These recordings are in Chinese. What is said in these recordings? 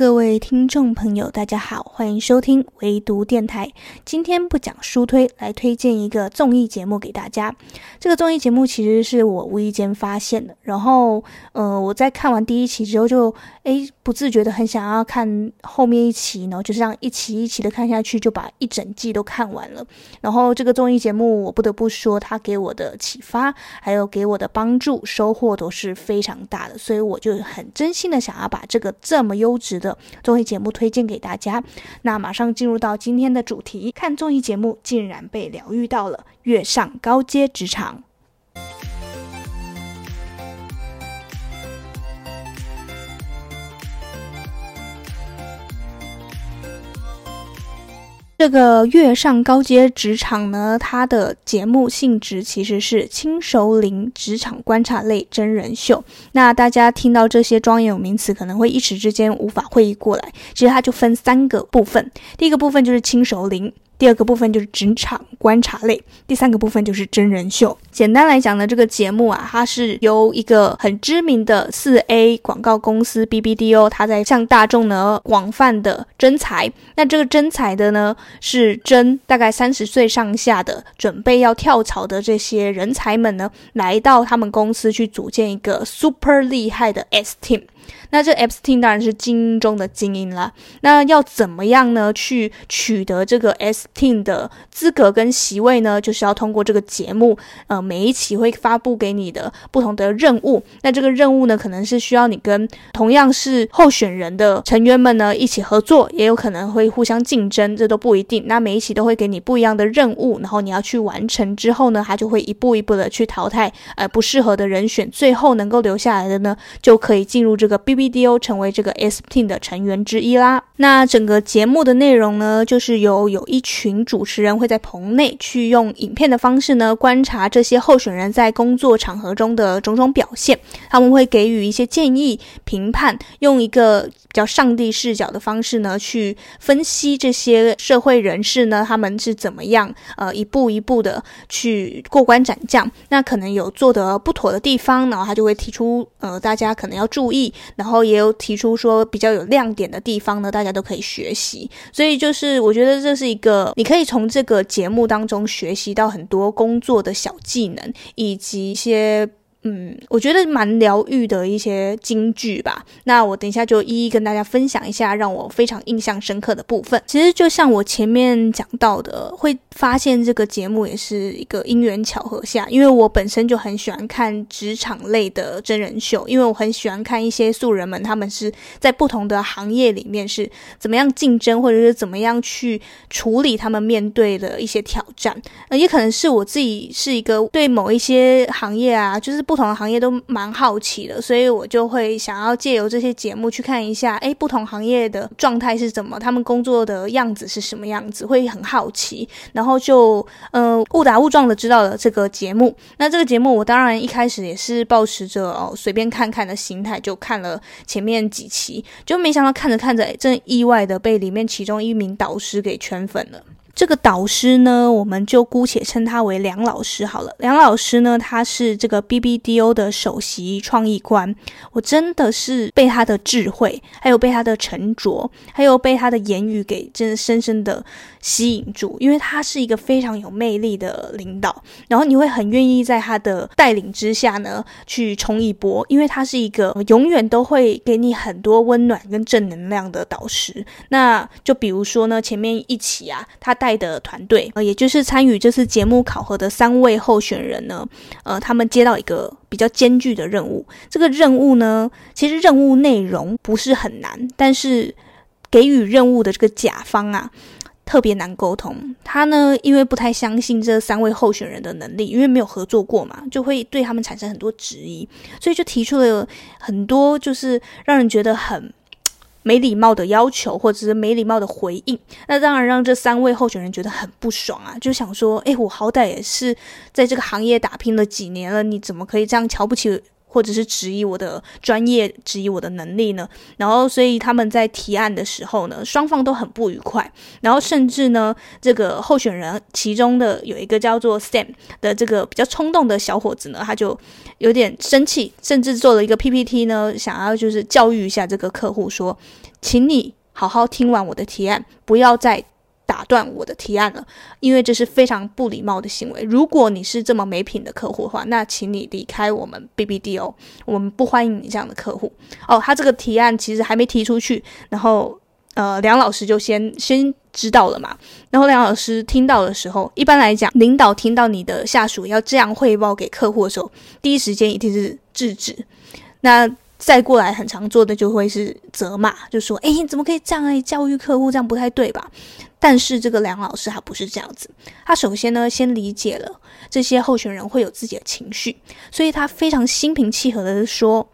各位听众朋友，大家好，欢迎收听唯读电台。今天不讲书推，来推荐一个综艺节目给大家。这个综艺节目其实是我无意间发现的，然后，呃，我在看完第一期之后就，就诶不自觉的很想要看后面一期然后，就这样一期一期的看下去，就把一整季都看完了。然后这个综艺节目，我不得不说，它给我的启发，还有给我的帮助、收获都是非常大的，所以我就很真心的想要把这个这么优值的综艺节目推荐给大家。那马上进入到今天的主题，看综艺节目竟然被疗愈到了，跃上高阶职场。这个月上高阶职场呢，它的节目性质其实是轻熟龄职场观察类真人秀。那大家听到这些专有名词，可能会一时之间无法会意过来。其实它就分三个部分，第一个部分就是轻熟龄。第二个部分就是职场观察类，第三个部分就是真人秀。简单来讲呢，这个节目啊，它是由一个很知名的四 A 广告公司 BBDO，它在向大众呢广泛的征才。那这个征才的呢，是征大概三十岁上下的，准备要跳槽的这些人才们呢，来到他们公司去组建一个 super 厉害的 S Team。那这 S Team 当然是精英中的精英了。那要怎么样呢？去取得这个 S Team 的资格跟席位呢？就是要通过这个节目，呃，每一期会发布给你的不同的任务。那这个任务呢，可能是需要你跟同样是候选人的成员们呢一起合作，也有可能会互相竞争，这都不一定。那每一期都会给你不一样的任务，然后你要去完成之后呢，他就会一步一步的去淘汰呃不适合的人选，最后能够留下来的呢，就可以进入这个 B。BDO 成为这个 S Team 的成员之一啦。那整个节目的内容呢，就是有有一群主持人会在棚内去用影片的方式呢，观察这些候选人在工作场合中的种种表现。他们会给予一些建议、评判，用一个比较上帝视角的方式呢，去分析这些社会人士呢，他们是怎么样呃一步一步的去过关斩将。那可能有做得不妥的地方，然后他就会提出呃大家可能要注意，然后也有提出说比较有亮点的地方呢，大家都可以学习。所以就是我觉得这是一个你可以从这个节目当中学习到很多工作的小技能，以及一些。嗯，我觉得蛮疗愈的一些金句吧。那我等一下就一一跟大家分享一下让我非常印象深刻的部分。其实就像我前面讲到的，会发现这个节目也是一个因缘巧合下，因为我本身就很喜欢看职场类的真人秀，因为我很喜欢看一些素人们他们是在不同的行业里面是怎么样竞争，或者是怎么样去处理他们面对的一些挑战。呃，也可能是我自己是一个对某一些行业啊，就是。不同的行业都蛮好奇的，所以我就会想要借由这些节目去看一下，诶，不同行业的状态是怎么，他们工作的样子是什么样子，会很好奇，然后就呃误打误撞的知道了这个节目。那这个节目我当然一开始也是抱持着哦随便看看的心态，就看了前面几期，就没想到看着看着，诶，真意外的被里面其中一名导师给圈粉了。这个导师呢，我们就姑且称他为梁老师好了。梁老师呢，他是这个 BBDO 的首席创意官。我真的是被他的智慧，还有被他的沉着，还有被他的言语给真的深深的吸引住。因为他是一个非常有魅力的领导，然后你会很愿意在他的带领之下呢去冲一波。因为他是一个永远都会给你很多温暖跟正能量的导师。那就比如说呢，前面一起啊，他带的团队，呃，也就是参与这次节目考核的三位候选人呢，呃，他们接到一个比较艰巨的任务。这个任务呢，其实任务内容不是很难，但是给予任务的这个甲方啊，特别难沟通。他呢，因为不太相信这三位候选人的能力，因为没有合作过嘛，就会对他们产生很多质疑，所以就提出了很多，就是让人觉得很。没礼貌的要求，或者是没礼貌的回应，那当然让这三位候选人觉得很不爽啊！就想说，哎，我好歹也是在这个行业打拼了几年了，你怎么可以这样瞧不起或者是质疑我的专业，质疑我的能力呢？然后，所以他们在提案的时候呢，双方都很不愉快。然后，甚至呢，这个候选人其中的有一个叫做 Sam 的这个比较冲动的小伙子呢，他就有点生气，甚至做了一个 PPT 呢，想要就是教育一下这个客户说，请你好好听完我的提案，不要再。打断我的提案了，因为这是非常不礼貌的行为。如果你是这么没品的客户的话，那请你离开我们 BBDO 哦，我们不欢迎你这样的客户哦。他这个提案其实还没提出去，然后呃，梁老师就先先知道了嘛。然后梁老师听到的时候，一般来讲，领导听到你的下属要这样汇报给客户的时候，第一时间一定是制止。那再过来很常做的就会是责骂，就说：“哎，怎么可以这样来教育客户？这样不太对吧？”但是这个梁老师他不是这样子，他首先呢先理解了这些候选人会有自己的情绪，所以他非常心平气和的说：“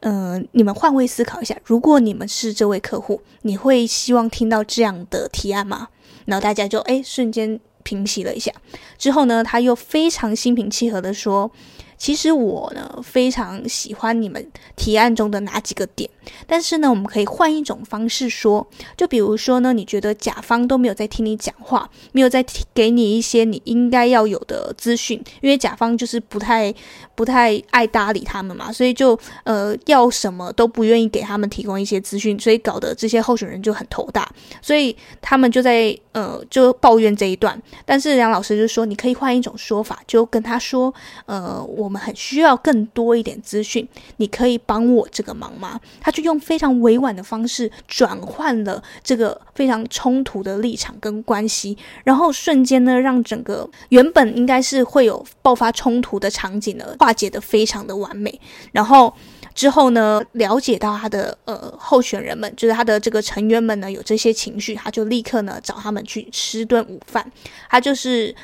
嗯、你们换位思考一下，如果你们是这位客户，你会希望听到这样的提案吗？”然后大家就哎瞬间平息了一下，之后呢他又非常心平气和的说。其实我呢非常喜欢你们提案中的哪几个点，但是呢，我们可以换一种方式说，就比如说呢，你觉得甲方都没有在听你讲话，没有在给你一些你应该要有的资讯，因为甲方就是不太不太爱搭理他们嘛，所以就呃要什么都不愿意给他们提供一些资讯，所以搞得这些候选人就很头大，所以他们就在呃就抱怨这一段，但是梁老师就说，你可以换一种说法，就跟他说，呃我。我们很需要更多一点资讯，你可以帮我这个忙吗？他就用非常委婉的方式转换了这个非常冲突的立场跟关系，然后瞬间呢，让整个原本应该是会有爆发冲突的场景呢，化解得非常的完美。然后之后呢，了解到他的呃候选人们，就是他的这个成员们呢，有这些情绪，他就立刻呢找他们去吃顿午饭，他就是。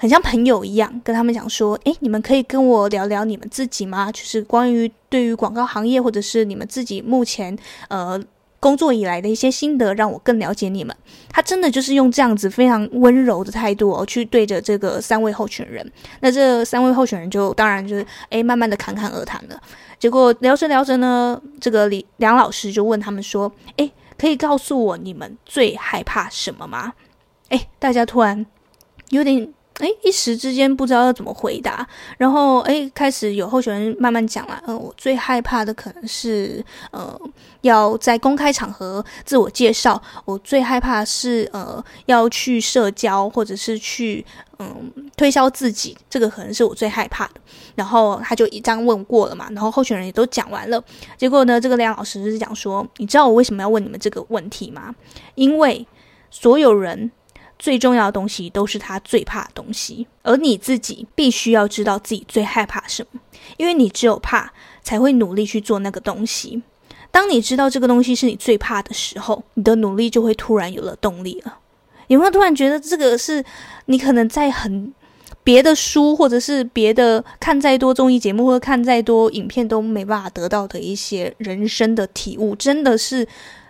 很像朋友一样，跟他们讲说：“诶，你们可以跟我聊聊你们自己吗？就是关于对于广告行业，或者是你们自己目前呃工作以来的一些心得，让我更了解你们。”他真的就是用这样子非常温柔的态度哦，去对着这个三位候选人。那这三位候选人就当然就是诶，慢慢的侃侃而谈了。结果聊着聊着呢，这个李梁老师就问他们说：“诶，可以告诉我你们最害怕什么吗？”诶，大家突然有点。哎，一时之间不知道要怎么回答，然后哎，开始有候选人慢慢讲了。嗯、我最害怕的可能是，呃，要在公开场合自我介绍。我最害怕是，呃，要去社交或者是去，嗯、推销自己，这个可能是我最害怕的。然后他就一张问过了嘛，然后候选人也都讲完了。结果呢，这个梁老师是讲说，你知道我为什么要问你们这个问题吗？因为所有人。最重要的东西都是他最怕的东西，而你自己必须要知道自己最害怕什么，因为你只有怕才会努力去做那个东西。当你知道这个东西是你最怕的时候，你的努力就会突然有了动力了。有没有突然觉得这个是你可能在很别的书，或者是别的看再多综艺节目，或者看再多影片都没办法得到的一些人生的体悟，真的是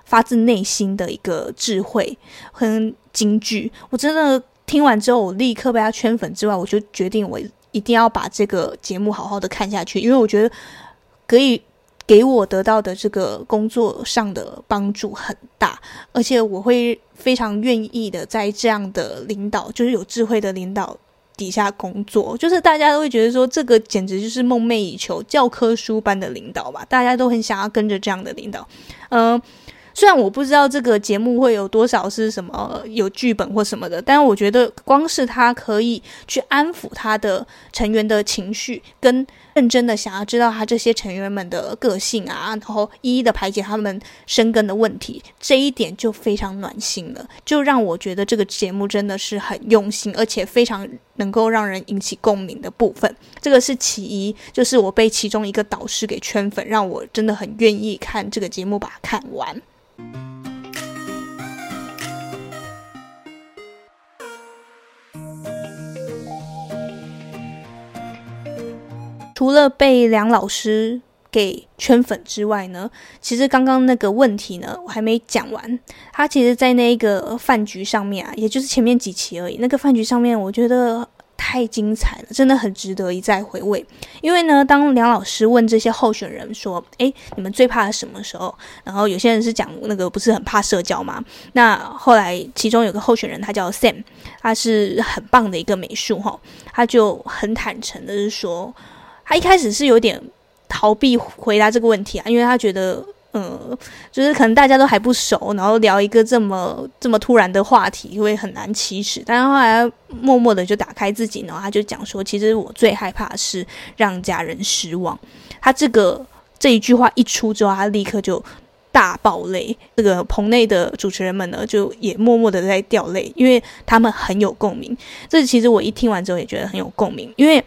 发自内心的一个智慧，很。金句，我真的听完之后，我立刻被他圈粉。之外，我就决定我一定要把这个节目好好的看下去，因为我觉得可以给我得到的这个工作上的帮助很大，而且我会非常愿意的在这样的领导，就是有智慧的领导底下工作。就是大家都会觉得说，这个简直就是梦寐以求、教科书般的领导吧，大家都很想要跟着这样的领导，嗯、虽然我不知道这个节目会有多少是什么有剧本或什么的，但我觉得光是他可以去安抚他的成员的情绪，跟认真的想要知道他这些成员们的个性啊，然后一一的排解他们生根的问题，这一点就非常暖心了，就让我觉得这个节目真的是很用心，而且非常能够让人引起共鸣的部分。这个是其一，就是我被其中一个导师给圈粉，让我真的很愿意看这个节目，把它看完。除了被梁老师给圈粉之外呢，其实刚刚那个问题呢，我还没讲完。他其实，在那个饭局上面啊，也就是前面几期而已。那个饭局上面，我觉得。太精彩了，真的很值得一再回味。因为呢，当梁老师问这些候选人说：“诶，你们最怕什么时候？”然后有些人是讲那个不是很怕社交嘛。那后来其中有个候选人，他叫 Sam，他是很棒的一个美术哈，他就很坦诚的是说，他一开始是有点逃避回答这个问题啊，因为他觉得。嗯，就是可能大家都还不熟，然后聊一个这么这么突然的话题会很难启齿。但是后来默默的就打开自己，然后他就讲说，其实我最害怕是让家人失望。他这个这一句话一出之后，他立刻就大爆泪。这个棚内的主持人们呢，就也默默的在掉泪，因为他们很有共鸣。这其实我一听完之后也觉得很有共鸣，因为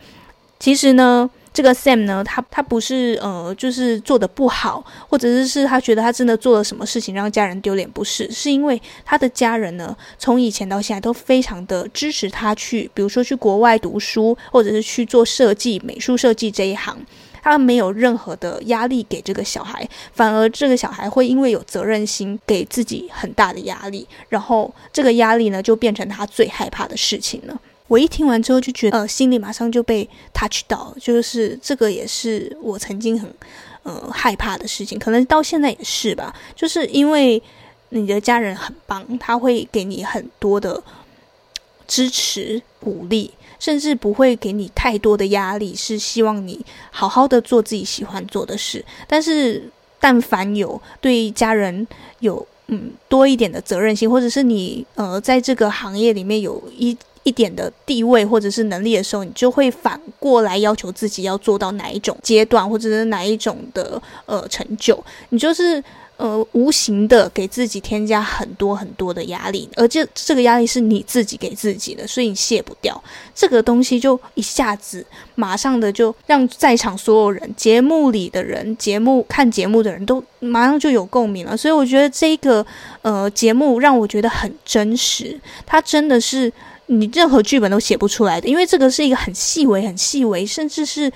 其实呢。这个 Sam 呢，他他不是呃，就是做的不好，或者是是他觉得他真的做了什么事情让家人丢脸，不是，是因为他的家人呢，从以前到现在都非常的支持他去，比如说去国外读书，或者是去做设计、美术设计这一行，他没有任何的压力给这个小孩，反而这个小孩会因为有责任心，给自己很大的压力，然后这个压力呢，就变成他最害怕的事情了。我一听完之后就觉得，呃，心里马上就被 touch 到，就是这个也是我曾经很，呃，害怕的事情，可能到现在也是吧。就是因为你的家人很棒，他会给你很多的支持、鼓励，甚至不会给你太多的压力，是希望你好好的做自己喜欢做的事。但是，但凡有对家人有嗯多一点的责任心，或者是你呃在这个行业里面有一。一点的地位或者是能力的时候，你就会反过来要求自己要做到哪一种阶段，或者是哪一种的呃成就，你就是呃无形的给自己添加很多很多的压力，而这这个压力是你自己给自己的，所以你卸不掉这个东西，就一下子马上的就让在场所有人、节目里的人、节目看节目的人都马上就有共鸣了。所以我觉得这个呃节目让我觉得很真实，它真的是。你任何剧本都写不出来的，因为这个是一个很细微、很细微，甚至是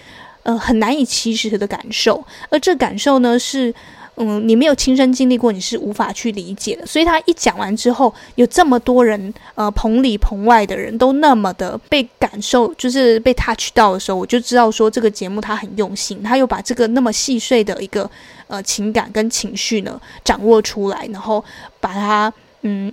呃很难以启齿的感受。而这感受呢，是嗯你没有亲身经历过，你是无法去理解的。所以他一讲完之后，有这么多人呃棚里棚外的人都那么的被感受，就是被 touch 到的时候，我就知道说这个节目他很用心，他又把这个那么细碎的一个呃情感跟情绪呢掌握出来，然后把它嗯。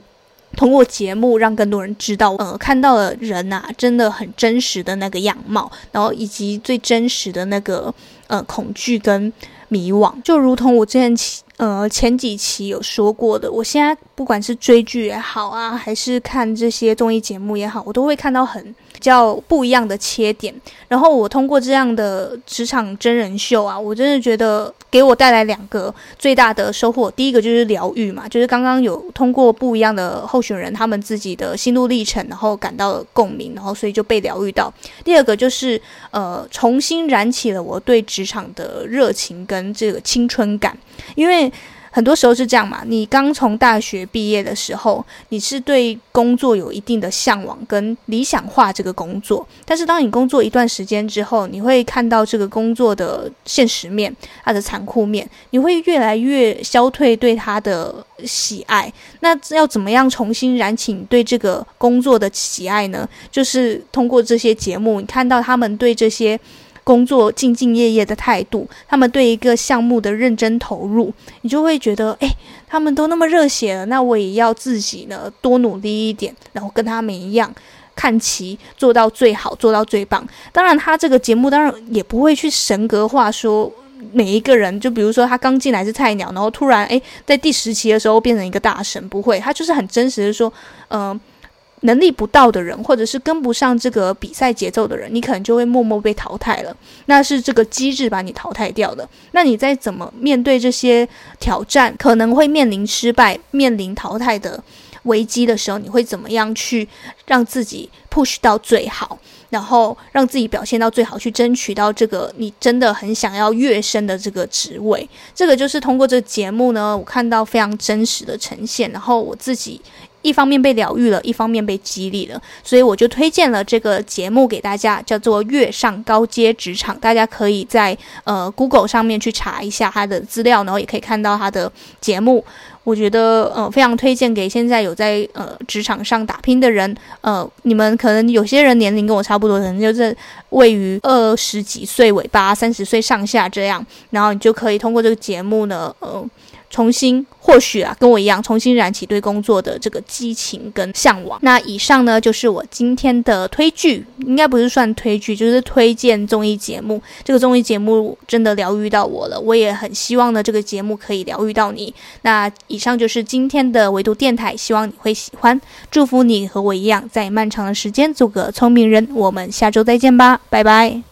通过节目让更多人知道，呃，看到了人呐、真的很真实的那个样貌，然后以及最真实的那个呃恐惧跟迷惘，就如同我之前呃前几期有说过的，我现在不管是追剧也好啊，还是看这些综艺节目也好，我都会看到很。较不一样的切点，然后我通过这样的职场真人秀啊，我真的觉得给我带来两个最大的收获。第一个就是疗愈嘛，就是刚刚有通过不一样的候选人他们自己的心路历程，然后感到了共鸣，然后所以就被疗愈到。第二个就是呃，重新燃起了我对职场的热情跟这个青春感，因为。很多时候是这样嘛，你刚从大学毕业的时候，你是对工作有一定的向往跟理想化这个工作，但是当你工作一段时间之后，你会看到这个工作的现实面，它的残酷面，你会越来越消退对它的喜爱。那要怎么样重新燃起你对这个工作的喜爱呢？就是通过这些节目，你看到他们对这些。工作兢兢业业的态度，他们对一个项目的认真投入，你就会觉得，哎，他们都那么热血了，那我也要自己呢多努力一点，然后跟他们一样，看齐做到最好，做到最棒。当然，他这个节目当然也不会去神格化，说每一个人，就比如说他刚进来是菜鸟，然后突然哎在第十期的时候变成一个大神，不会，他就是很真实的说，嗯、能力不到的人，或者是跟不上这个比赛节奏的人，你可能就会默默被淘汰了。那是这个机制把你淘汰掉的。那你在怎么面对这些挑战，可能会面临失败、面临淘汰的危机的时候，你会怎么样去让自己 push 到最好，然后让自己表现到最好，去争取到这个你真的很想要跃升的这个职位？这个就是通过这个节目呢，我看到非常真实的呈现，然后我自己。一方面被疗愈了，一方面被激励了，所以我就推荐了这个节目给大家，叫做《跃上高阶职场》，大家可以在呃 Google 上面去查一下他的资料，然后也可以看到他的节目。我觉得呃非常推荐给现在有在呃职场上打拼的人，呃，你们可能有些人年龄跟我差不多，可能就是位于二十几岁尾巴、三十岁上下这样，然后你就可以通过这个节目呢，呃。重新，或许啊，跟我一样，重新燃起对工作的这个激情跟向往。那以上呢，就是我今天的推剧，应该不是算推剧，就是推荐综艺节目。这个综艺节目真的疗愈到我了，我也很希望呢，这个节目可以疗愈到你。那以上就是今天的维度电台，希望你会喜欢。祝福你和我一样，在漫长的时间做个聪明人。我们下周再见吧，拜拜。